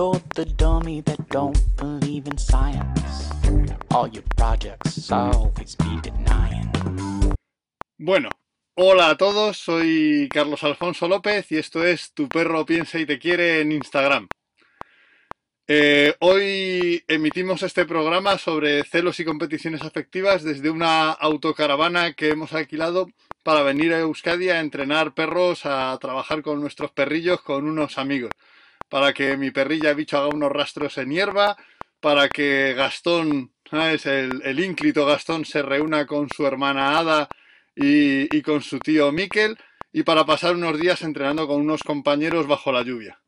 The dummy that don't believe in science. All your projects always be denying. Bueno, hola a todos, soy Carlos Alfonso López y esto es Tu perro piensa y te quiere en Instagram. Eh, hoy emitimos este programa sobre celos y competiciones afectivas desde una autocaravana que hemos alquilado para venir a Euskadi a entrenar perros, a trabajar con nuestros perrillos, con unos amigos. Para que mi perrilla bicho haga unos rastros en hierba, para que Gastón, ¿sabes? El, ínclito Gastón se reúna con su hermana Ada y, con su tío Miquel, y para pasar unos días entrenando con unos compañeros bajo la lluvia.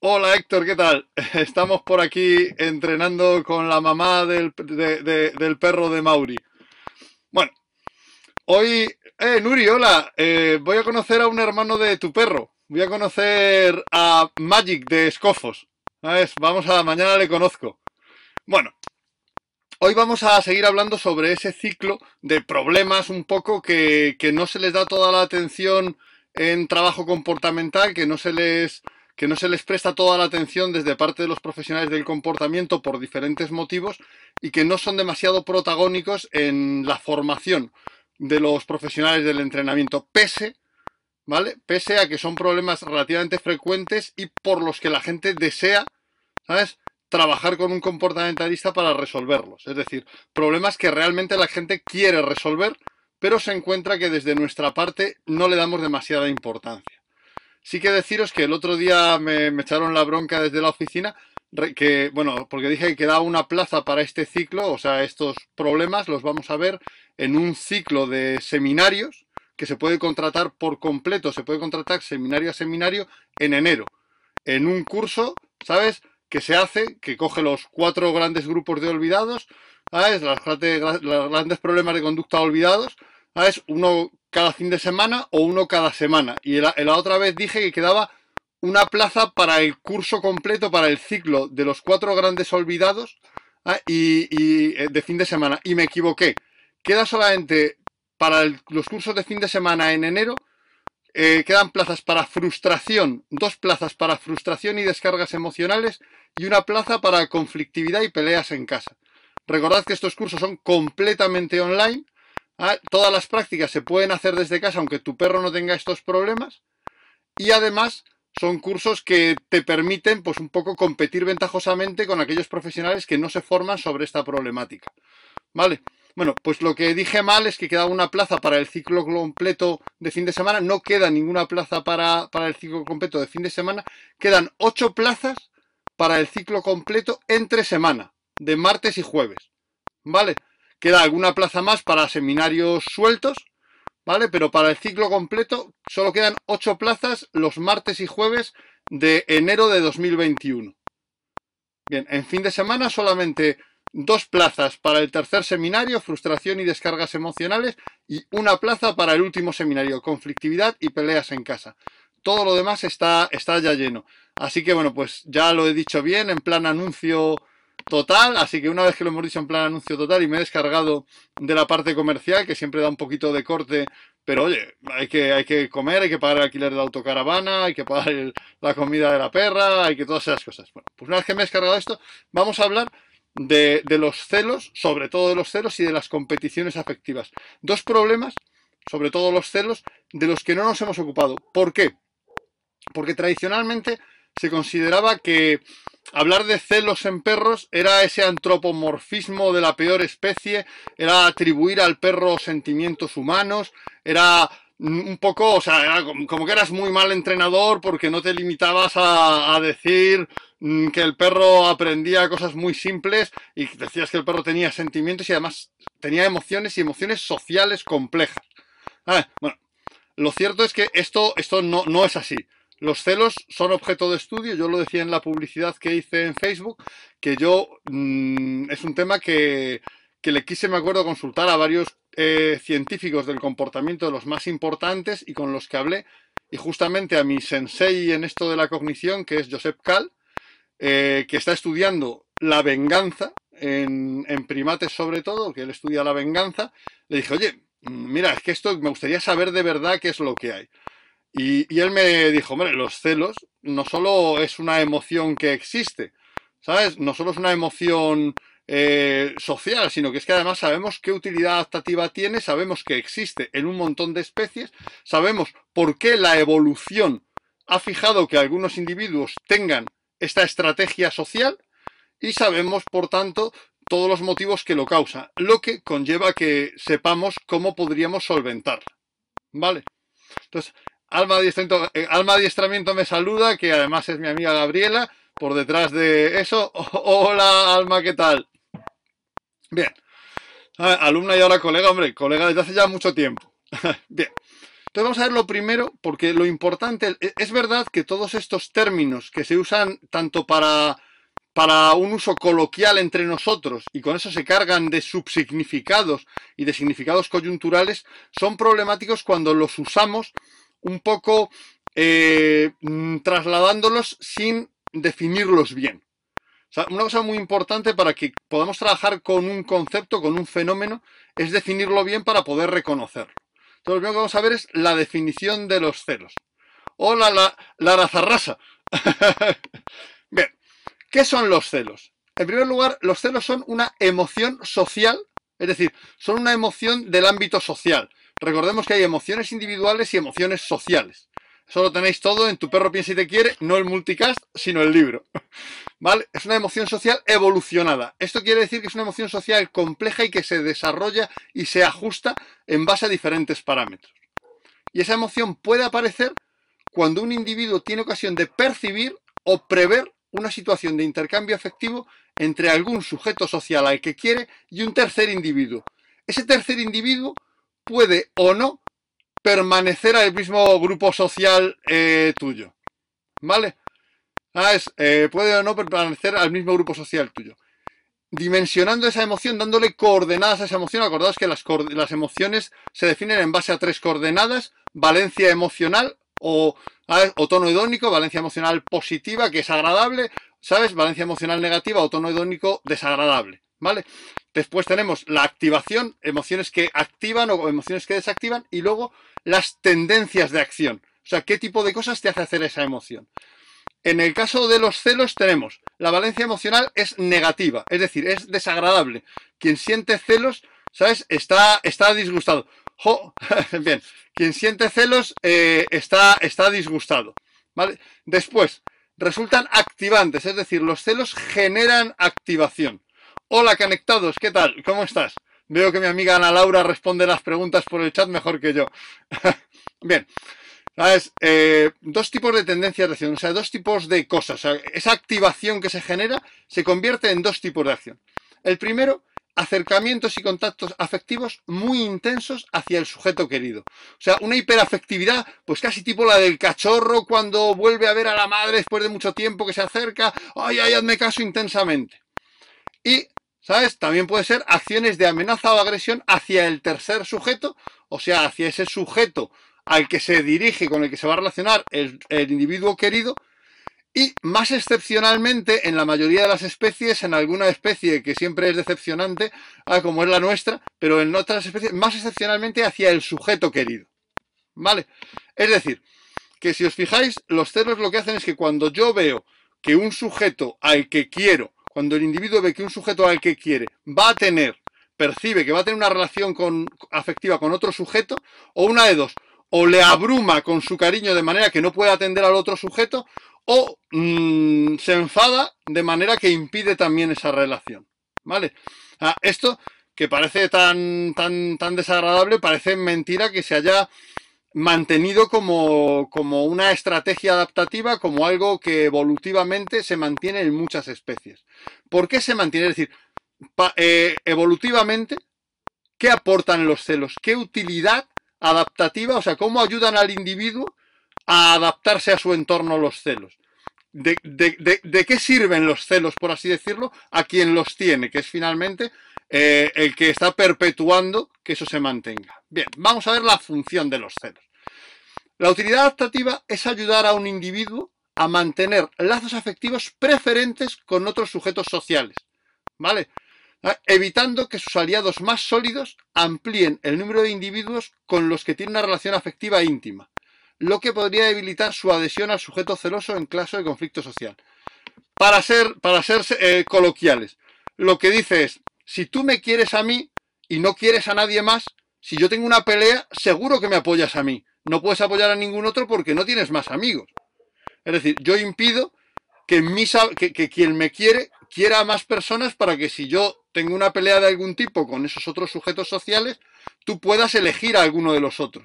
Hola Héctor, ¿qué tal? Estamos por aquí entrenando con la mamá del, de- de- del perro de Mauri. Bueno, hoy... Eh, Nuri, hola. Eh, voy a conocer a un hermano de tu perro. Voy a conocer a Magic de Escofos. ¿Sabes? Vamos a... Mañana le conozco. Bueno, hoy vamos a seguir hablando sobre ese ciclo de problemas un poco que, que no se les da toda la atención en trabajo comportamental, que no se les que no se les presta toda la atención desde parte de los profesionales del comportamiento por diferentes motivos y que no son demasiado protagónicos en la formación de los profesionales del entrenamiento, pese, ¿vale? Pese a que son problemas relativamente frecuentes y por los que la gente desea, ¿sabes? Trabajar con un comportamentalista para resolverlos. Es decir, problemas que realmente la gente quiere resolver, pero se encuentra que desde nuestra parte no le damos demasiada importancia. Sí que deciros que el otro día me, echaron la bronca desde la oficina, que, bueno, porque dije que quedaba una plaza para este ciclo, o sea, estos problemas los vamos a ver en un ciclo de seminarios que se puede contratar por completo, se puede contratar seminario a seminario en enero, en un curso, ¿sabes? Que se hace, que coge los cuatro grandes grupos de olvidados, ¿sabes? Las los grandes problemas de conducta olvidados, ¿sabes? Uno cada fin de semana o uno cada semana. Y la, otra vez dije que quedaba una plaza para el curso completo, para el ciclo de los cuatro grandes olvidados y, y, eh, de fin de semana. Y me equivoqué. Queda solamente para los cursos de fin de semana en enero. eh, quedan plazas para frustración, dos plazas para frustración y descargas emocionales y una plaza para conflictividad y peleas en casa. Recordad que estos cursos son completamente online. ¿ah? Todas las prácticas se pueden hacer desde casa aunque tu perro no tenga estos problemas. Y además son cursos que te permiten pues un poco competir ventajosamente con aquellos profesionales que no se forman sobre esta problemática. ¿Vale? Bueno, pues lo que dije mal es que quedaba una plaza para el ciclo completo de fin de semana. No queda ninguna plaza para, para el ciclo completo de fin de semana. Quedan ocho plazas para el ciclo completo entre semana, de martes y jueves. ¿Vale? Queda alguna plaza más para seminarios sueltos, ¿vale? Pero para el ciclo completo solo quedan ocho plazas los martes y jueves de enero de 2021. Bien, en fin de semana solamente dos plazas para el tercer seminario, frustración y descargas emocionales, y una plaza para el último seminario, conflictividad y peleas en casa. Todo lo demás está, está ya lleno. Así que bueno, pues ya lo he dicho bien, en plan anuncio total, así que una vez que lo hemos dicho en plan anuncio total y me he descargado de la parte comercial, que siempre da un poquito de corte, pero oye, hay que, hay que comer, hay que pagar el alquiler de autocaravana, hay que pagar la comida de la perra, hay que todas esas cosas. Bueno, pues una vez que me he descargado esto, vamos a hablar de, los celos, sobre todo de los celos y de las competiciones afectivas. Dos problemas, sobre todo los celos, de los que no nos hemos ocupado. ¿Por qué? Porque tradicionalmente se consideraba que hablar de celos en perros era ese antropomorfismo de la peor especie, era atribuir al perro sentimientos humanos, era un poco, o sea, era como que eras muy mal entrenador porque no te limitabas a, decir que el perro aprendía cosas muy simples y decías que el perro tenía sentimientos y además tenía emociones y emociones sociales complejas. Ah, bueno, lo cierto es que esto, esto no, no es así. Los celos son objeto de estudio, yo lo decía en la publicidad que hice en Facebook, que yo mm, es un tema que, que le quise, me acuerdo, consultar a varios eh, científicos del comportamiento de los más importantes y con los que hablé, y justamente a mi sensei en esto de la cognición, que es Josep Cal, eh, que está estudiando la venganza en, primates sobre todo, que él estudia la venganza, le dije, oye, mira, es que esto me gustaría saber de verdad qué es lo que hay. Y, y él me dijo, hombre, los celos no solo es una emoción que existe, ¿sabes? No solo es una emoción eh, social, sino que es que además sabemos qué utilidad adaptativa tiene, sabemos que existe en un montón de especies, sabemos por qué la evolución ha fijado que algunos individuos tengan esta estrategia social y sabemos, por tanto, todos los motivos que lo causan, lo que conlleva que sepamos cómo podríamos solventarla. ¿Vale? Entonces, Alma Adiestramiento, eh, Alma Adiestramiento me saluda, que además es mi amiga Gabriela, por detrás de eso. Hola, Alma, ¿qué tal? Bien. alumna y ahora colega, hombre, colega desde hace ya mucho tiempo. Bien. Entonces vamos a ver lo primero, porque lo importante, e, es verdad que todos estos términos que se usan tanto para, para un uso coloquial entre nosotros y con eso se cargan de subsignificados y de significados coyunturales, son problemáticos cuando los usamos un poco eh, mm, trasladándolos sin definirlos bien. una cosa muy importante para que podamos trabajar con un concepto, con un fenómeno, es definirlo bien para poder reconocerlo. Entonces, lo que vamos a ver es la definición de los celos. Hola, la, la Zarrasa. bien, ¿qué son los celos? En primer lugar, los celos son una emoción social, es decir, son una emoción del ámbito social. Recordemos que hay emociones individuales y emociones sociales. Eso lo tenéis todo en Tu perro piensa y te quiere, no el multicast, sino el libro. ¿Vale? Es una emoción social evolucionada. Esto quiere decir que es una emoción social compleja y que se desarrolla y se ajusta en base a diferentes parámetros. Y esa emoción puede aparecer cuando un individuo tiene ocasión de percibir o prever una situación de intercambio afectivo entre algún sujeto social al que quiere y un tercer individuo. Ese tercer individuo puede o no permanecer al mismo grupo social eh, tuyo. ¿Vale? Es, eh, puede o no permanecer al mismo grupo social tuyo. Dimensionando esa emoción, dándole coordenadas a esa emoción. Acordaos que las, emociones se definen en base a tres coordenadas. Valencia emocional o, o tono hedónico, valencia emocional positiva, que es agradable, ¿sabes? Valencia emocional negativa o tono hedónico desagradable, ¿vale? Después tenemos la activación, emociones que activan o emociones que desactivan, y luego las tendencias de acción. O sea, qué tipo de cosas te hace hacer esa emoción. En el caso de los celos tenemos, la valencia emocional es negativa, es decir, es desagradable. Quien siente celos, ¿sabes? Está, está disgustado. Bien, quien siente celos eh, está, está disgustado. ¿Vale? Después, resultan activantes, es decir, los celos generan activación. Hola conectados, ¿qué tal? ¿Cómo estás? Veo que mi amiga Ana Laura responde las preguntas por el chat mejor que yo. Bien, ¿sabes? Eh, dos tipos de tendencias de acción, o sea, dos tipos de cosas. esa activación que se genera se convierte en dos tipos de acción. El primero, acercamientos y contactos afectivos muy intensos hacia el sujeto querido. O sea, una hiperafectividad, pues casi tipo la del cachorro cuando vuelve a ver a la madre después de mucho tiempo que se acerca, ay, ay, hazme caso intensamente. Y ¿Sabes? También puede ser acciones de amenaza o agresión hacia el tercer sujeto, o sea, hacia ese sujeto al que se dirige, con el que se va a relacionar el, individuo querido, y más excepcionalmente, en la mayoría de las especies, en alguna especie que siempre es decepcionante, ah, como es la nuestra, pero en otras especies, más excepcionalmente hacia el sujeto querido. ¿Vale? Es decir, que si os fijáis, los celos lo que hacen es que cuando yo veo que un sujeto al que quiero cuando el individuo ve que un sujeto al que quiere va a tener, percibe que va a tener una relación afectiva con otro sujeto, o una de dos, o le abruma con su cariño de manera que no puede atender al otro sujeto, o mm, se enfada de manera que impide también esa relación. ¿Vale? Ah, esto que parece tan, tan, tan desagradable, parece mentira que se haya mantenido como, una estrategia adaptativa, como algo que evolutivamente se mantiene en muchas especies. ¿Por qué se mantiene? Es decir, eh, evolutivamente, ¿qué aportan los celos? ¿Qué utilidad adaptativa? O sea, ¿cómo ayudan al individuo a adaptarse a su entorno los celos? De, de, qué sirven los celos, por así decirlo, a quien los tiene, que es finalmente eh, el que está perpetuando que eso se mantenga. Bien, vamos a ver la función de los celos. La utilidad adaptativa es ayudar a un individuo a mantener lazos afectivos preferentes con otros sujetos sociales, ¿vale? Ah, evitando que sus aliados más sólidos amplíen el número de individuos con los que tiene una relación afectiva íntima. lo que podría debilitar su adhesión al sujeto celoso en caso de conflicto social. Para ser, para ser eh, coloquiales, lo que dice es, si tú me quieres a mí y no quieres a nadie más, si yo tengo una pelea, seguro que me apoyas a mí. No puedes apoyar a ningún otro porque no tienes más amigos. Es decir, yo impido que, que, quien me quiere quiera a más personas para que si yo tengo una pelea de algún tipo con esos otros sujetos sociales, tú puedas elegir a alguno de los otros.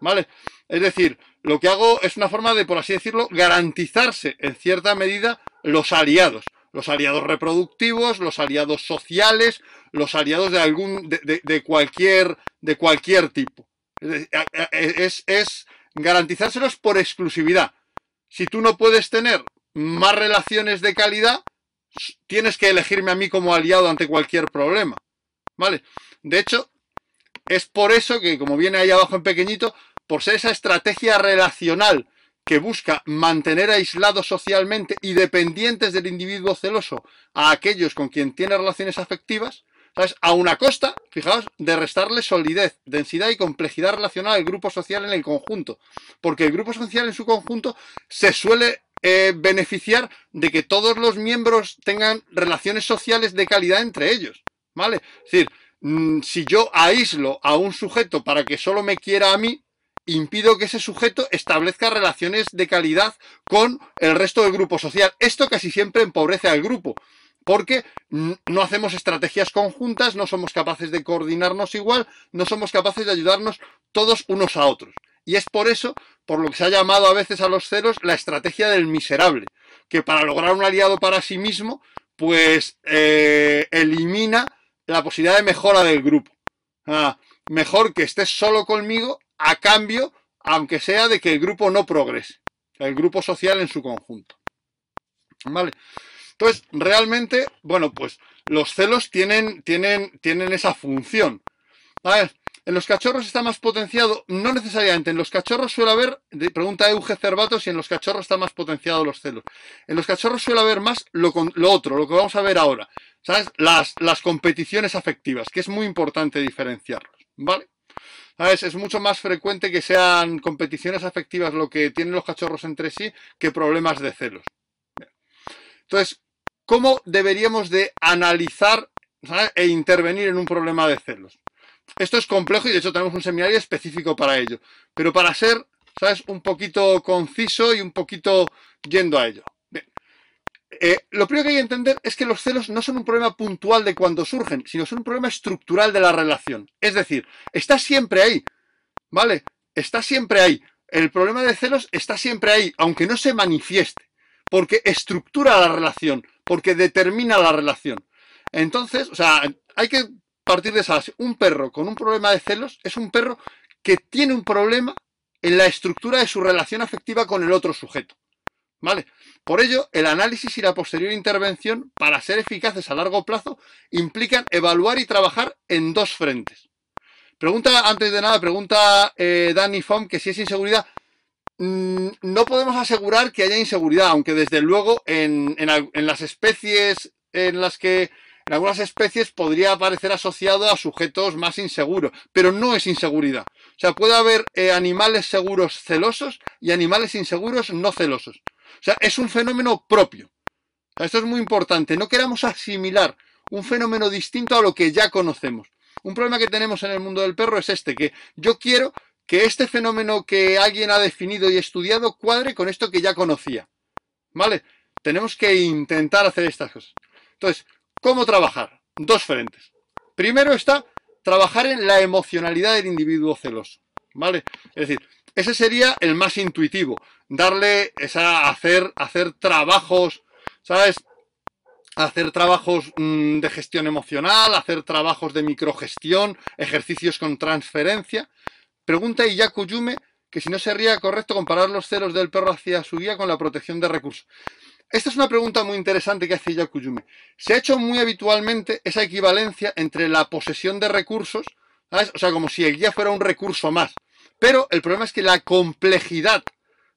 ¿Vale? Es decir, lo que hago es una forma de, por así decirlo, garantizarse en cierta medida los aliados. Los aliados reproductivos, los aliados sociales, los aliados de algún, de, cualquier, de cualquier tipo. Es, es garantizárselos por exclusividad. Si tú no puedes tener más relaciones de calidad, tienes que elegirme a mí como aliado ante cualquier problema. ¿Vale? De hecho, es por eso que, como viene ahí abajo en pequeñito, por ser esa estrategia relacional que busca mantener aislados socialmente y dependientes del individuo celoso a aquellos con quien tiene relaciones afectivas, ¿sabes? A una costa, fijaos, de restarle solidez, densidad y complejidad relacional al grupo social en el conjunto. Porque el grupo social en su conjunto se suele eh, beneficiar de que todos los miembros tengan relaciones sociales de calidad entre ellos. ¿Vale? Es decir, mm, si yo aíslo a un sujeto para que solo me quiera a mí, impido que ese sujeto establezca relaciones de calidad con el resto del grupo social. Esto casi siempre empobrece al grupo, porque no hacemos estrategias conjuntas, no somos capaces de coordinarnos igual, no somos capaces de ayudarnos todos unos a otros. Y es por eso, por lo que se ha llamado a veces a los ceros, la estrategia del miserable, que para lograr un aliado para sí mismo, pues eh, elimina la posibilidad de mejora del grupo. Ah, mejor que estés solo conmigo a cambio, aunque sea de que el grupo no progrese, el grupo social en su conjunto. ¿Vale? Entonces, realmente, bueno, pues los celos tienen, tienen, tienen esa función. A ver, en los cachorros está más potenciado, no necesariamente, en los cachorros suele haber, pregunta Euge Cervato si en los cachorros está más potenciado los celos. En los cachorros suele haber más lo, lo otro, lo que vamos a ver ahora, ¿sabes? Las, las competiciones afectivas, que es muy importante diferenciarlos, ¿vale? ¿Sabes? Es mucho más frecuente que sean competiciones afectivas lo que tienen los cachorros entre sí que problemas de celos. Entonces, ¿cómo deberíamos de analizar e intervenir en un problema de celos? Esto es complejo y de hecho tenemos un seminario específico para ello. Pero para ser, ¿sabes? Un poquito conciso y un poquito yendo a ello. Eh, lo primero que hay que entender es que los celos no son un problema puntual de cuando surgen, sino son un problema estructural de la relación. Es decir, está siempre ahí. ¿Vale? Está siempre ahí. El problema de celos está siempre ahí, aunque no se manifieste. Porque estructura la relación, porque determina la relación. Entonces, o sea, hay que partir de esa base. Un perro con un problema de celos es un perro que tiene un problema en la estructura de su relación afectiva con el otro sujeto. ¿Vale? Por ello, el análisis y la posterior intervención, para ser eficaces a largo plazo, implican evaluar y trabajar en dos frentes. Pregunta, antes de nada, pregunta eh, Danny Fom que si es inseguridad. Mm, no podemos asegurar que haya inseguridad, aunque desde luego en las especies en las que en algunas especies podría aparecer asociado a sujetos más inseguros, pero no es inseguridad. O sea, puede haber eh, animales seguros celosos y animales inseguros no celosos. O sea, es un fenómeno propio. Esto es muy importante. No queramos asimilar un fenómeno distinto a lo que ya conocemos. Un problema que tenemos en el mundo del perro es este, que yo quiero que este fenómeno que alguien ha definido y estudiado cuadre con esto que ya conocía. ¿Vale? Tenemos que intentar hacer estas cosas. Entonces, ¿Cómo trabajar? Dos frentes. Primero está trabajar en la emocionalidad del individuo celoso. ¿Vale? Es decir, ese sería el más intuitivo. Darle esa, hacer, hacer trabajos, ¿sabes? Hacer trabajos mm, de gestión emocional, hacer trabajos de microgestión, ejercicios con transferencia. Pregunta Iyaku Yume que si no sería correcto comparar los celos del perro hacia su guía con la protección de recursos. Esta es una pregunta muy interesante que hace Yakuyume. Se ha hecho muy habitualmente esa equivalencia entre la posesión de recursos, o sea, como si el guía fuera un recurso más. Pero el problema es que la complejidad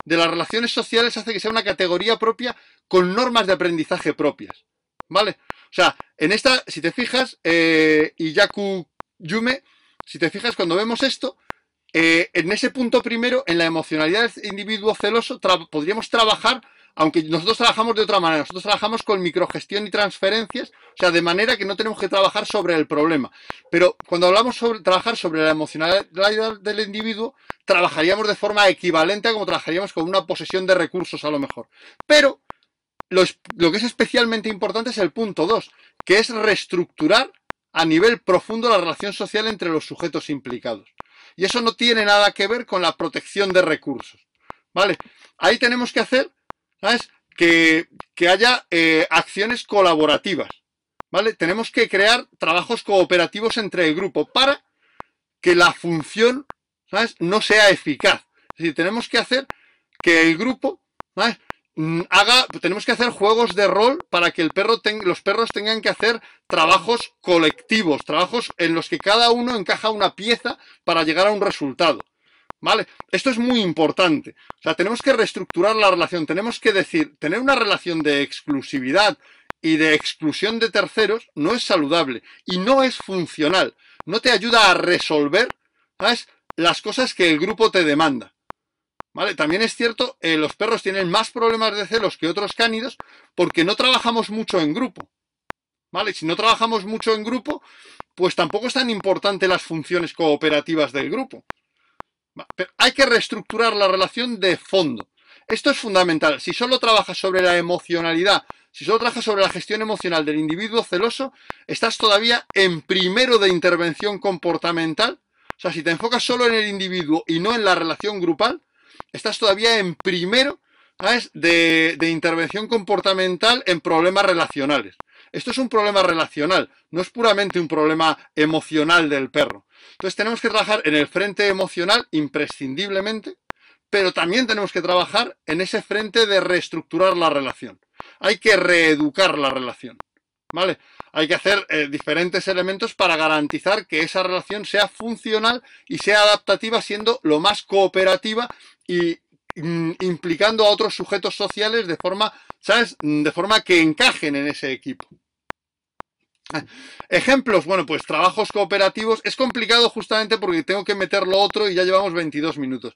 de las relaciones sociales hace que sea una categoría propia con normas de aprendizaje propias. ¿Vale? O sea, en esta, si te fijas, eh, Iyaku Yume, si te fijas, cuando vemos esto, eh, en ese punto primero, en la emocionalidad del individuo celoso, podríamos trabajar, aunque nosotros trabajamos de otra manera, nosotros trabajamos con microgestión y transferencias, o sea, de manera que no tenemos que trabajar sobre el problema. Pero cuando hablamos sobre trabajar sobre la emocionalidad del individuo, trabajaríamos de forma equivalente a como trabajaríamos con una posesión de recursos a lo mejor. Pero lo, que es especialmente importante es el punto 2, que es reestructurar a nivel profundo la relación social entre los sujetos implicados. Y eso no tiene nada que ver con la protección de recursos. ¿Vale? Ahí tenemos que hacer, ¿sabes? Que, haya eh, acciones colaborativas. ¿Vale? Tenemos que crear trabajos cooperativos entre el grupo para que la función, ¿sabes? No sea eficaz. Es decir, tenemos que hacer que el grupo, ¿sabes? Mm, haga, tenemos que hacer juegos de rol para que el perro los perros tengan que hacer trabajos colectivos, trabajos en los que cada uno encaja una pieza para llegar a un resultado. ¿Vale? Esto es muy importante. O sea, tenemos que reestructurar la relación. Tenemos que decir, tener una relación de exclusividad y de exclusión de terceros no es saludable y no es funcional. No te ayuda a resolver las cosas que el grupo te demanda. ¿Vale? También es cierto, eh, los perros tienen más problemas de celos que otros cánidos porque no trabajamos mucho en grupo. ¿Vale? Si no trabajamos mucho en grupo, pues tampoco es tan importante las funciones cooperativas del grupo. Pero hay que reestructurar la relación de fondo. Esto es fundamental. Si solo trabajas sobre la emocionalidad, si solo trabajas sobre la gestión emocional del individuo celoso, estás todavía en primero de intervención comportamental. O sea, si te enfocas solo en el individuo y no en la relación grupal, estás todavía en primero De, de intervención comportamental en problemas relacionales. Esto es un problema relacional, no es puramente un problema emocional del perro. Entonces tenemos que trabajar en el frente emocional imprescindiblemente, pero también tenemos que trabajar en ese frente de reestructurar la relación. Hay que reeducar la relación. ¿Vale? Hay que hacer eh, diferentes elementos para garantizar que esa relación sea funcional y sea adaptativa, siendo lo más cooperativa y mm, implicando a otros sujetos sociales de forma, ¿sabes? De forma que encajen en ese equipo. Ejemplos, bueno, pues trabajos cooperativos. Es complicado justamente porque tengo que meter lo otro y ya llevamos 22 minutos.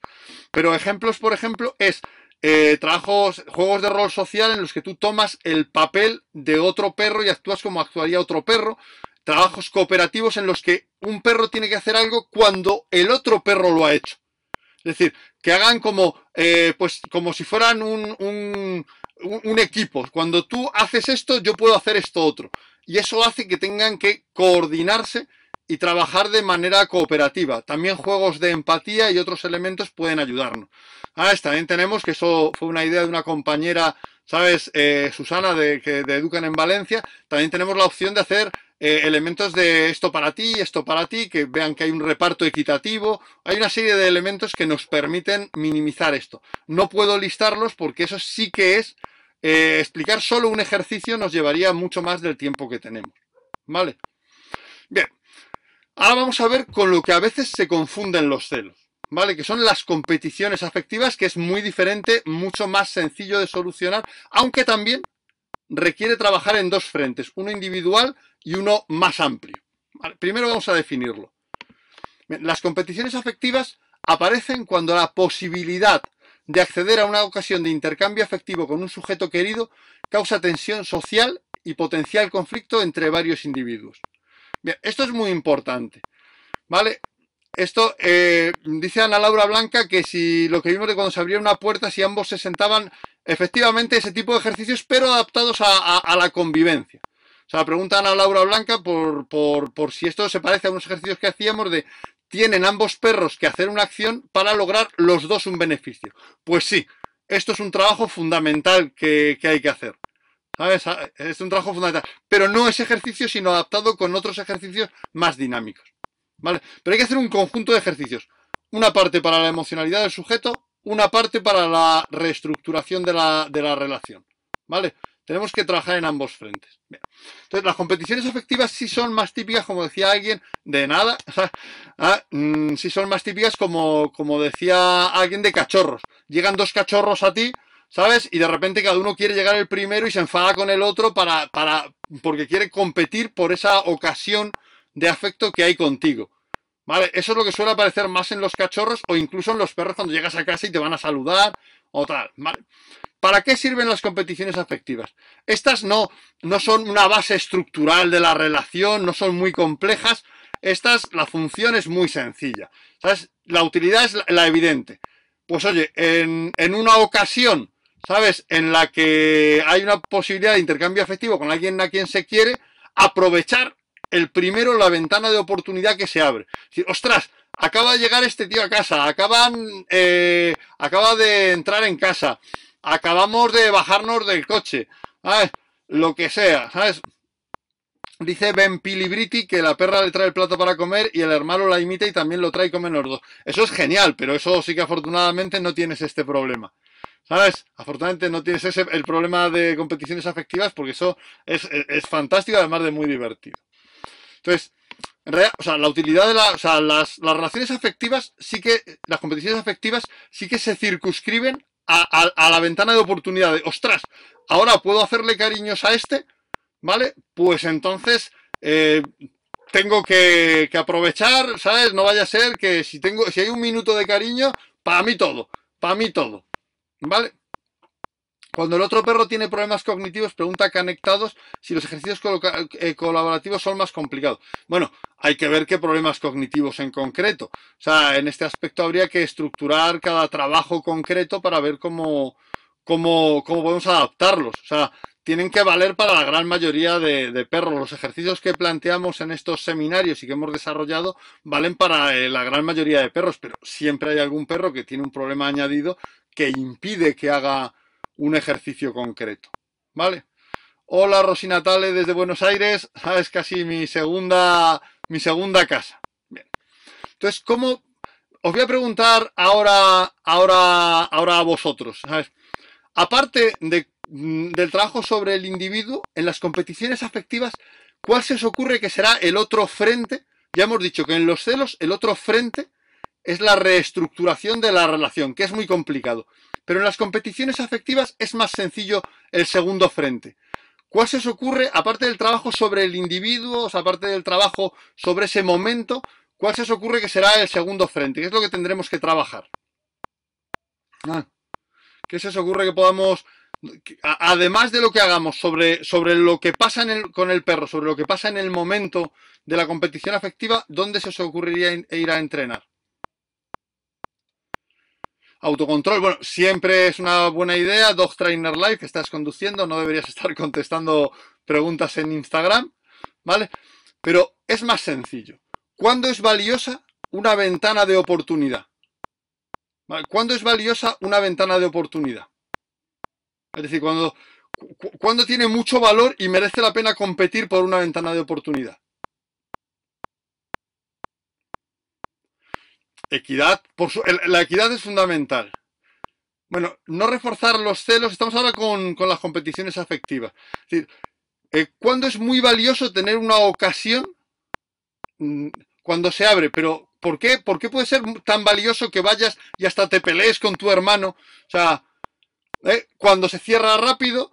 Pero ejemplos, por ejemplo, es eh, trabajos, juegos de rol social en los que tú tomas el papel de otro perro y actúas como actuaría otro perro. Trabajos cooperativos en los que un perro tiene que hacer algo cuando el otro perro lo ha hecho. Es decir, que hagan como, eh, pues, como si fueran un, un, un, equipo. Cuando tú haces esto, yo puedo hacer esto otro. Y eso hace que tengan que coordinarse y trabajar de manera cooperativa. También juegos de empatía y otros elementos pueden ayudarnos. Ah, también tenemos, que eso fue una idea de una compañera, ¿sabes? Eh, Susana, de, que de Educan en Valencia. También tenemos la opción de hacer eh, elementos de esto para ti, esto para ti, que vean que hay un reparto equitativo. Hay una serie de elementos que nos permiten minimizar esto. No puedo listarlos porque eso sí que es eh, explicar solo un ejercicio nos llevaría mucho más del tiempo que tenemos. ¿Vale? Bien. Ahora vamos a ver con lo que a veces se confunden los celos. ¿Vale? Que son las competiciones afectivas, que es muy diferente, mucho más sencillo de solucionar, aunque también requiere trabajar en dos frentes, uno individual y uno más amplio. primero vamos a definirlo. Las competiciones afectivas aparecen cuando la posibilidad de acceder a una ocasión de intercambio afectivo con un sujeto querido causa tensión social y potencial conflicto entre varios individuos. Esto es muy importante. ¿Vale? Esto eh, dice Ana Laura Blanca que si lo que vimos de cuando se abría una puerta, si ambos se sentaban, efectivamente ese tipo de ejercicios, pero adaptados a la convivencia. O sea, pregunta Ana Laura Blanca por, por, por si esto se parece a unos ejercicios que hacíamos de tienen ambos perros que hacer una acción para lograr los dos un beneficio. Pues sí, esto es un trabajo fundamental que, que hay que hacer. ¿Sabes? Es un trabajo fundamental. Pero no es ejercicio, sino adaptado con otros ejercicios más dinámicos. ¿Vale? Pero hay que hacer un conjunto de ejercicios. Una parte para la emocionalidad del sujeto, una parte para la reestructuración de la, relación. ¿Vale? Tenemos que trabajar en ambos frentes. Entonces, las competiciones afectivas sí son más típicas, como decía alguien, de nada. Ah, mm, sí son más típicas como, como decía alguien de cachorros. Llegan dos cachorros a ti, ¿sabes? Y de repente cada uno quiere llegar el primero y se enfada con el otro para, para, porque quiere competir por esa ocasión de afecto que hay contigo. ¿Vale? Eso es lo que suele aparecer más en los cachorros o incluso en los perros cuando llegas a casa y te van a saludar o tal, ¿vale? ¿Para qué sirven las competiciones afectivas? Estas no, no son una base estructural de la relación, no son muy complejas. Estas, la función es muy sencilla. ¿Sabes? La utilidad es la, evidente. Pues oye, en, en una ocasión, ¿sabes? En la que hay una posibilidad de intercambio afectivo con alguien a quien se quiere, aprovechar el primero la ventana de oportunidad que se abre. Ostras, acaba de llegar este tío a casa, acaban, eh, acaba de entrar en casa, acabamos de bajarnos del coche. Lo que sea, ¿sabes? Dice Ben Pilibriti que la perra le trae el plato para comer y el hermano la imita y también lo trae y comen los dos. Eso es genial, pero eso sí que afortunadamente no tienes este problema. ¿Sabes? Afortunadamente no tienes ese, el problema de competiciones afectivas porque eso es, es fantástico además de muy divertido. Entonces, o sea, la utilidad de la, o sea, las, relaciones afectivas sí que, las competiciones afectivas sí que se circunscriben a, la ventana de oportunidad de, ostras, ahora puedo hacerle cariños a este, ¿vale? Pues entonces eh, tengo que, que, aprovechar, ¿sabes? No vaya a ser que si tengo, si hay un minuto de cariño, para mí todo, para mí todo, ¿vale? Cuando el otro perro tiene problemas cognitivos, pregunta conectados si los ejercicios eh, colaborativos son más complicados. Bueno, hay que ver qué problemas cognitivos en concreto. O sea, en este aspecto habría que estructurar cada trabajo concreto para ver cómo, cómo, cómo podemos adaptarlos. O sea, tienen que valer para la gran mayoría de, perros. Los ejercicios que planteamos en estos seminarios y que hemos desarrollado valen para eh, la gran mayoría de perros, pero siempre hay algún perro que tiene un problema añadido que impide que haga un ejercicio concreto. ¿Vale? Hola Rosina Tale desde Buenos Aires. Ah, es casi mi segunda, mi segunda casa. Bien. Entonces, ¿cómo? Os voy a preguntar ahora, ahora, ahora a vosotros. Aparte de, mm, del trabajo sobre el individuo, en las competiciones afectivas, ¿cuál se os ocurre que será el otro frente? Ya hemos dicho que en los celos el otro frente es la reestructuración de la relación, que es muy complicado. Pero en las competiciones afectivas es más sencillo el segundo frente. ¿Cuál se os ocurre, aparte del trabajo sobre el individuo, aparte del trabajo sobre ese momento, cuál se os ocurre que será el segundo frente? ¿Qué es lo que tendremos que trabajar? Ah, ¿Qué se os ocurre que podamos, además de lo que hagamos sobre, sobre lo que pasa con el perro, sobre lo que pasa en el momento de la competición afectiva, ¿dónde se os ocurriría ir a entrenar? Autocontrol, bueno, siempre es una buena idea. Dog Trainer Live, estás conduciendo, no deberías estar contestando preguntas en Instagram, ¿vale? Pero es más sencillo. ¿Cuándo es valiosa una ventana de oportunidad? ¿Cuándo es valiosa una ventana de oportunidad? Es decir, cuando, cuando tiene mucho valor y merece la pena competir por una ventana de oportunidad. Equidad, por la equidad es fundamental. Bueno, no reforzar los celos, estamos ahora con, las competiciones afectivas. Es decir, eh, ¿cuándo es muy valioso tener una ocasión mm, cuando se abre? Pero, ¿por qué? ¿Por qué puede ser tan valioso que vayas y hasta te pelees con tu hermano? O sea, eh, cuando se cierra rápido.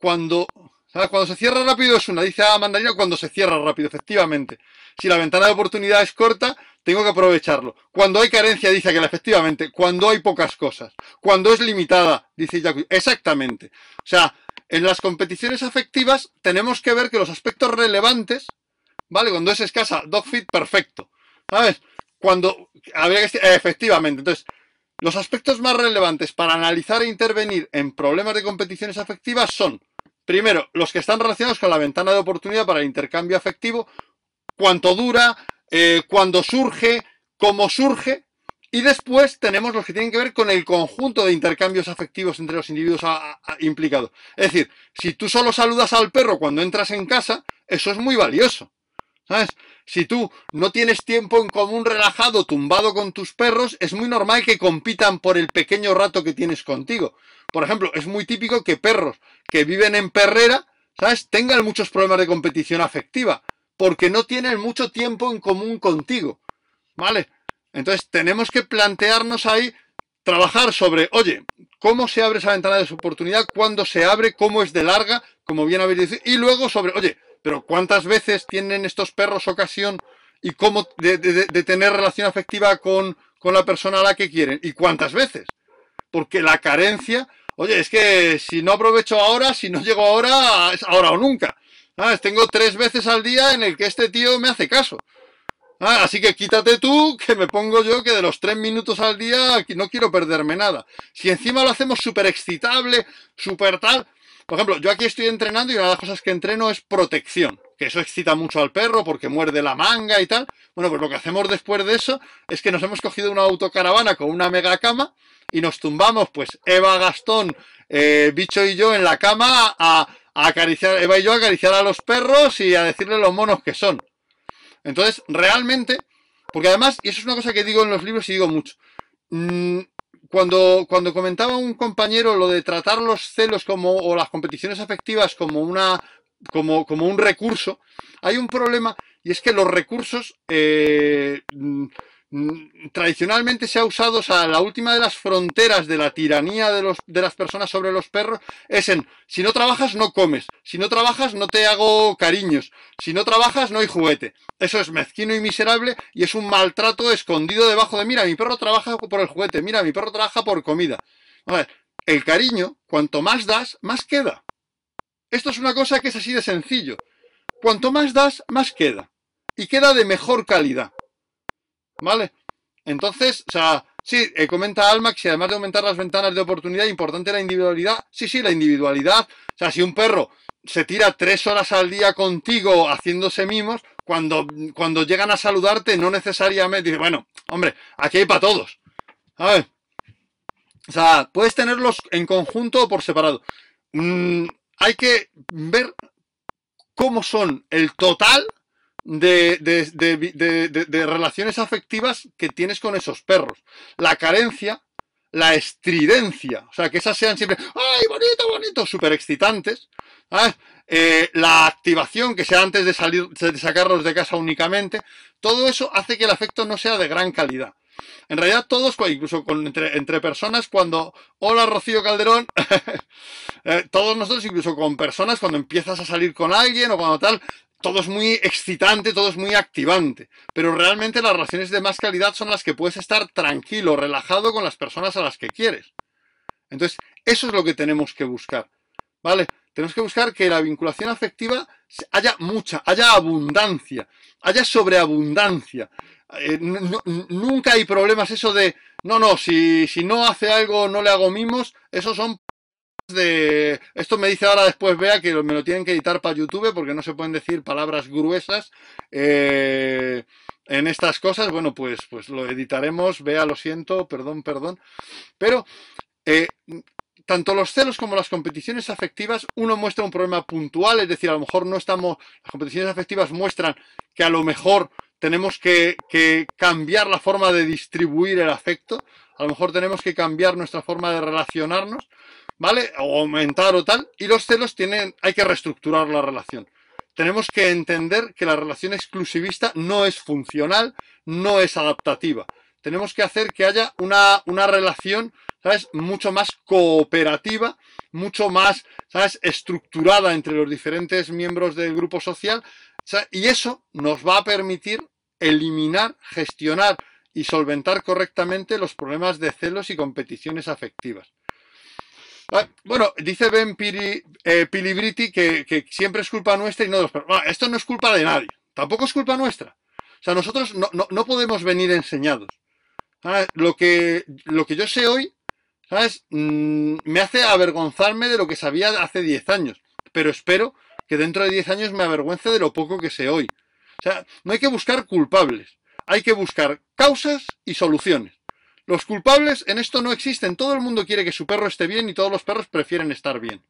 Cuando, Cuando se cierra rápido es una, dice a Mandarina, cuando se cierra rápido, efectivamente. Si la ventana de oportunidad es corta, tengo que aprovecharlo. Cuando hay carencia, dice que efectivamente, cuando hay pocas cosas, cuando es limitada, dice exactamente. O sea, en las competiciones afectivas tenemos que ver que los aspectos relevantes, ¿vale? Cuando es escasa, dogfit, perfecto. ¿Sabes? Cuando habría que efectivamente. Entonces, los aspectos más relevantes para analizar e intervenir en problemas de competiciones afectivas son, primero, los que están relacionados con la ventana de oportunidad para el intercambio afectivo, cuánto dura, eh, cuando surge, cómo surge, y después tenemos los que tienen que ver con el conjunto de intercambios afectivos entre los individuos implicados. Es decir, si tú solo saludas al perro cuando entras en casa, eso es muy valioso. ¿Sabes? Si tú no tienes tiempo en común relajado, tumbado con tus perros, es muy normal que compitan por el pequeño rato que tienes contigo. Por ejemplo, es muy típico que perros que viven en perrera, ¿sabes? Tengan muchos problemas de competición afectiva porque no tienen mucho tiempo en común contigo. ¿Vale? Entonces tenemos que plantearnos ahí, trabajar sobre, oye, ¿cómo se abre esa ventana de oportunidad? ¿Cuándo se abre? ¿Cómo es de larga? Como bien habéis dicho. Y luego sobre, oye, pero ¿cuántas veces tienen estos perros ocasión y cómo de, de- de tener relación afectiva con, con la persona a la que quieren y cuántas veces. Porque la carencia, oye, es que si no aprovecho ahora, si no llego ahora, es ahora o nunca. ¿Sabes? Tengo tres veces al día en el que este tío me hace caso. Ah, así que quítate tú, que me pongo yo que de los tres minutos al día no quiero perderme nada. Si encima lo hacemos súper excitable, súper tal. Por ejemplo, yo aquí estoy entrenando y una de las cosas que entreno es protección, que eso excita mucho al perro porque muerde la manga y tal. Bueno, pues lo que hacemos después de eso es que nos hemos cogido una autocaravana con una mega cama y nos tumbamos, pues Eva, Gastón, eh, Bicho y yo en la cama a, acariciar, Eva y yo a acariciar a los perros y a decirle los monos que son. Entonces, realmente, porque además, y eso es una cosa que digo en los libros y digo mucho, mm, cuando, cuando comentaba un compañero lo de tratar los celos como, o las competiciones afectivas como una, como, como un recurso, hay un problema y es que los recursos eh, mm, tradicionalmente se ha usado, o sea, la última de las fronteras de la tiranía de, los, de las personas sobre los perros es en, si no trabajas no comes, si no trabajas no te hago cariños, si no trabajas no hay juguete. Eso es mezquino y miserable y es un maltrato escondido debajo de, mira, mi perro trabaja por el juguete, mira, mi perro trabaja por comida. El cariño, cuanto más das, más queda. Esto es una cosa que es así de sencillo. Cuanto más das, más queda. Y queda de mejor calidad. ¿Vale? Entonces, o sea, sí, eh, comenta Almax y además de aumentar las ventanas de oportunidad, importante la individualidad. Sí, sí, la individualidad. O sea, si un perro se tira tres horas al día contigo haciéndose mimos, cuando, cuando llegan a saludarte, no necesariamente dice, bueno, hombre, aquí hay para todos. ¿Sabes? O sea, puedes tenerlos en conjunto o por separado. Mm, hay que ver cómo son el total de, relaciones afectivas que tienes con esos perros. La carencia, la estridencia, o sea, que esas sean siempre, ¡ay, bonito, bonito! Súper excitantes. Eh, la activación, que sea antes de salir, de sacarlos de casa únicamente. Todo eso hace que el afecto no sea de gran calidad. En realidad todos, incluso con, entre, entre, personas, cuando, hola Rocío Calderón, eh, todos nosotros, incluso con personas, cuando empiezas a salir con alguien o cuando tal, todo es muy excitante, todo es muy activante. Pero realmente las relaciones de más calidad son las que puedes estar tranquilo, relajado con las personas a las que quieres. Entonces, eso es lo que tenemos que buscar. ¿Vale? Tenemos que buscar que la vinculación afectiva haya mucha, haya abundancia, haya sobreabundancia. Eh, nunca hay problemas eso de, no, no, si, si no hace algo no le hago mimos, esos son de... Esto me dice ahora después vea que me lo tienen que editar para YouTube porque no se pueden decir palabras gruesas eh, en estas cosas. Bueno, pues, pues lo editaremos, vea, lo siento, perdón, perdón. Pero... Eh, tanto los celos como las competiciones afectivas, uno muestra un problema puntual, es decir, a lo mejor no estamos, las competiciones afectivas muestran que a lo mejor tenemos que, que, cambiar la forma de distribuir el afecto, a lo mejor tenemos que cambiar nuestra forma de relacionarnos, ¿vale? O aumentar o tal, y los celos tienen, hay que reestructurar la relación. Tenemos que entender que la relación exclusivista no es funcional, no es adaptativa. Tenemos que hacer que haya una, una relación ¿sabes? Mucho más cooperativa, mucho más, ¿sabes? Estructurada entre los diferentes miembros del grupo social. Y eso nos va a permitir eliminar, gestionar y solventar correctamente los problemas de celos y competiciones afectivas. Bueno, dice Ben Piri, eh, Pilibriti que, siempre es culpa nuestra y no de los. Bueno, esto no es culpa de nadie, tampoco es culpa nuestra. O sea, nosotros no, no, no podemos venir enseñados. Lo, que, lo que yo sé hoy ¿sabes? Mm, me hace avergonzarme de lo que sabía hace 10 años, pero espero que dentro de 10 años me avergüence de lo poco que sé hoy. O sea, no hay que buscar culpables, hay que buscar causas y soluciones. Los culpables en esto no existen, todo el mundo quiere que su perro esté bien y todos los perros prefieren estar bien.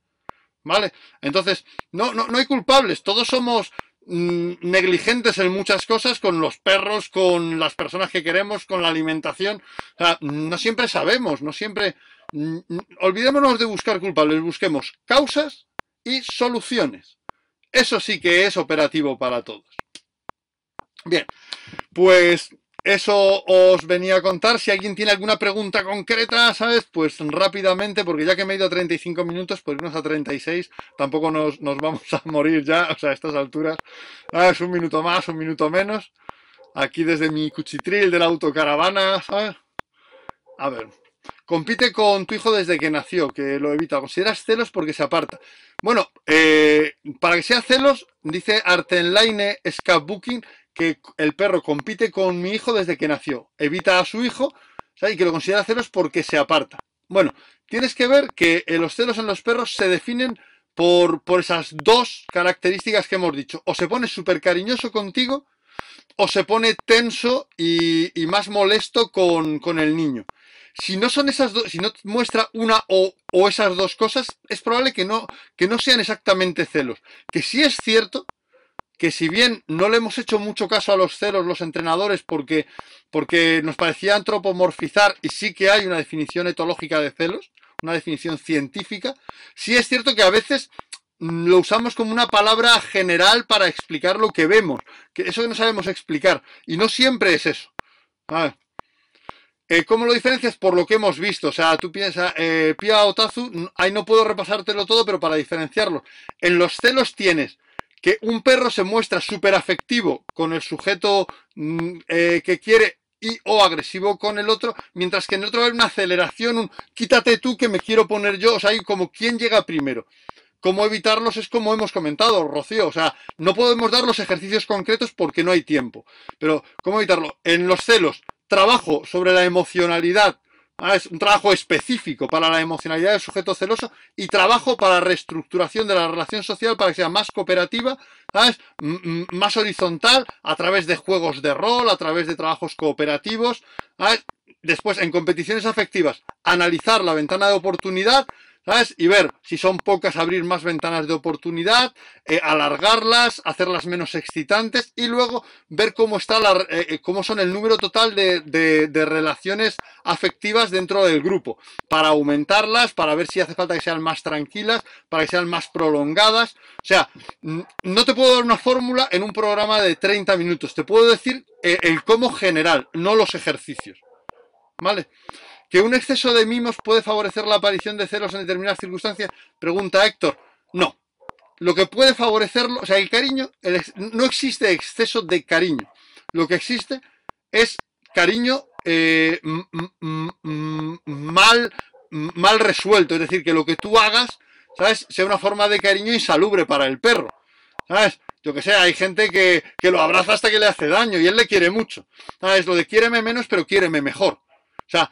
¿Vale? Entonces, no, no, no hay culpables, todos somos mmm, negligentes en muchas cosas con los perros, con las personas que queremos, con la alimentación. O sea, no siempre sabemos, no siempre... Mmm, olvidémonos de buscar culpables, busquemos causas y soluciones. Eso sí que es operativo para todos. Bien, pues eso os venía a contar. Si alguien tiene alguna pregunta concreta, ¿sabes? Pues rápidamente, porque ya que me he ido a 35 minutos, por irnos a 36, tampoco nos, nos vamos a morir ya, o sea, a estas alturas. Ah, es un minuto más, un minuto menos. aquí desde mi cuchitril de la autocaravana, ¿sabes? A ver, compite con tu hijo desde que nació, que lo evita. ¿Consideras celos porque se aparta? Bueno, eh, para que sea celos, dice Artenline Scapbooking que el perro compite con mi hijo desde que nació. Evita a su hijo y que lo considera celos porque se aparta. Bueno, tienes que ver que eh, los celos en los perros se definen por, por esas dos características que hemos dicho. O se pone súper cariñoso contigo o se pone tenso y, más molesto con, con, el niño. Si no son esas dos, si no muestra una o, o, esas dos cosas, es probable que no, que no sean exactamente celos. Que sí es cierto que si bien no le hemos hecho mucho caso a los celos los entrenadores porque, porque nos parecía antropomorfizar y sí que hay una definición etológica de celos, una definición científica, sí es cierto que a veces lo usamos como una palabra general para explicar lo que vemos, que eso que no sabemos explicar, y no siempre es eso. Eh, ¿Cómo lo diferencias? Por lo que hemos visto. O sea, tú piensas, eh, Pia Otazu, ahí no puedo repasártelo todo, pero para diferenciarlo. En los celos tienes que un perro se muestra súper afectivo con el sujeto mm, eh, que quiere y o agresivo con el otro, mientras que en el otro hay una aceleración, un quítate tú que me quiero poner yo, o sea, hay como quién llega primero. Cómo evitarlos es como hemos comentado, Rocío, o sea, no podemos dar los ejercicios concretos porque no hay tiempo. Pero, ¿cómo evitarlo? En los celos, trabajo sobre la emocionalidad es un trabajo específico para la emocionalidad del sujeto celoso y trabajo para reestructuración de la relación social para que sea más cooperativa, más horizontal, a través de juegos de rol, a través de trabajos cooperativos. Después, en competiciones afectivas, analizar la ventana de oportunidad Y ver si son pocas, abrir más ventanas de oportunidad, eh, alargarlas, hacerlas menos excitantes y luego ver cómo está la, eh, eh, cómo son el número total de, de, relaciones afectivas dentro del grupo, para aumentarlas, para ver si hace falta que sean más tranquilas, para que sean más prolongadas. O sea, no te puedo dar una fórmula en un programa de 30 minutos, te puedo decir el cómo general, no los ejercicios. ¿Vale? ¿Que un exceso de mimos puede favorecer la aparición de celos en determinadas circunstancias? Pregunta Héctor. No. Lo que puede favorecerlo, o sea, el cariño, no existe exceso de cariño. Lo que existe es cariño eh, mal, mal resuelto. Es decir, que lo que tú hagas, ¿sabes? Sea una forma de cariño insalubre para el perro. ¿Sabes? Yo que sé, hay gente que, que lo abraza hasta que le hace daño y él le quiere mucho. ¿Sabes? Lo de quiéreme menos, pero quiéreme mejor. O sea,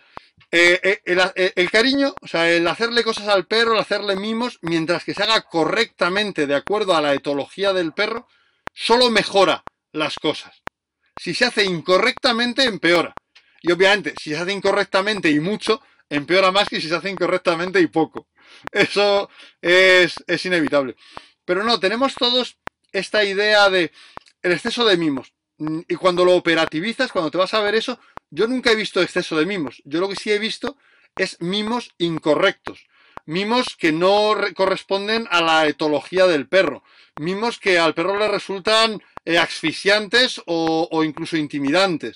eh, eh, eh, el, cariño, o sea, el hacerle cosas al perro, el hacerle mimos, mientras que se haga correctamente de acuerdo a la etología del perro, solo mejora las cosas. Si se hace incorrectamente, empeora. Y obviamente, si se hace incorrectamente y mucho, empeora más que si se hace incorrectamente y poco. Eso es, es inevitable. Pero no, tenemos todos esta idea de el exceso de mimos. Y cuando lo operativizas, cuando te vas a ver eso, yo nunca he visto exceso de mimos. Yo lo que sí he visto es mimos incorrectos. Mimos que no corresponden a la etología del perro. Mimos que al perro le resultan eh, asfixiantes o, incluso intimidantes.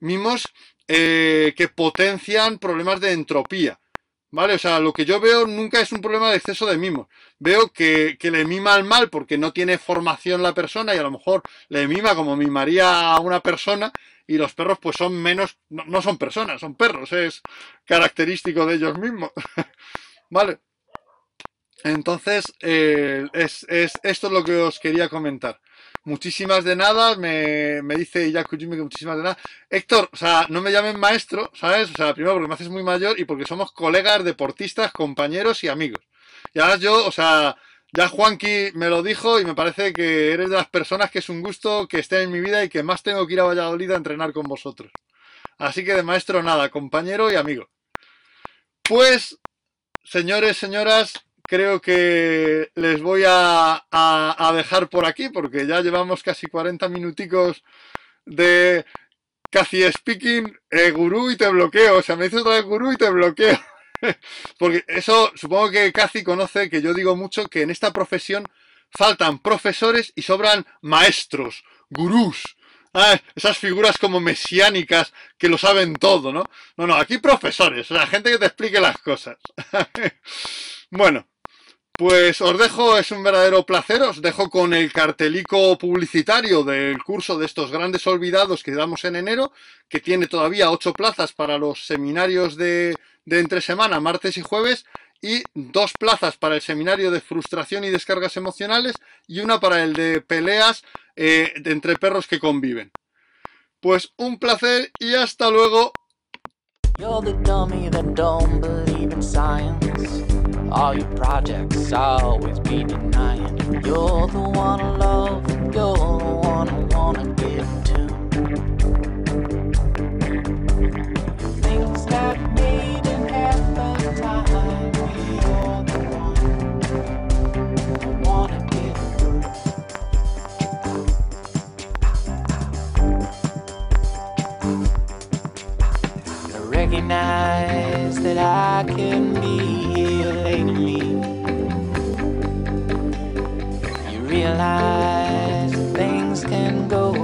Mimos eh, que potencian problemas de entropía. ¿Vale? O sea, lo que yo veo nunca es un problema de exceso de mimo. Veo que, que, le mima al mal porque no tiene formación la persona y a lo mejor le mima como mimaría a una persona y los perros pues son menos, no, son personas, son perros, es característico de ellos mismos. ¿Vale? Entonces, eh, es, esto es lo que os quería comentar. Muchísimas de nada, me, me dice Yakujimi que muchísimas de nada. Héctor, o sea, no me llamen maestro, ¿sabes? O sea, primero porque me haces muy mayor y porque somos colegas, deportistas, compañeros y amigos. Y ahora yo, o sea, ya Juanqui me lo dijo y me parece que eres de las personas que es un gusto que esté en mi vida y que más tengo que ir a Valladolid a entrenar con vosotros. Así que de maestro nada, compañero y amigo. Pues, señores, señoras, creo que les voy a, dejar por aquí porque ya llevamos casi 40 minuticos de casi speaking eh, gurú y te bloqueo. O sea, me dices otra vez gurú y te bloqueo. Porque eso supongo que Cathy conoce que yo digo mucho que en esta profesión faltan profesores y sobran maestros, gurús. esas figuras como mesiánicas que lo saben todo, ¿no? No, no, aquí profesores, o sea, gente que te explique las cosas. bueno, Pues os dejo, es un verdadero placer, os dejo con el cartelico publicitario del curso de estos grandes olvidados que damos en enero, que tiene todavía ocho plazas para los seminarios de, de entre semana, martes y jueves, y dos plazas para el seminario de frustración y descargas emocionales y una para el de peleas eh, entre perros que conviven. Pues un placer y hasta luego. You're the one love, recognize that I can be healing me. You realize things can go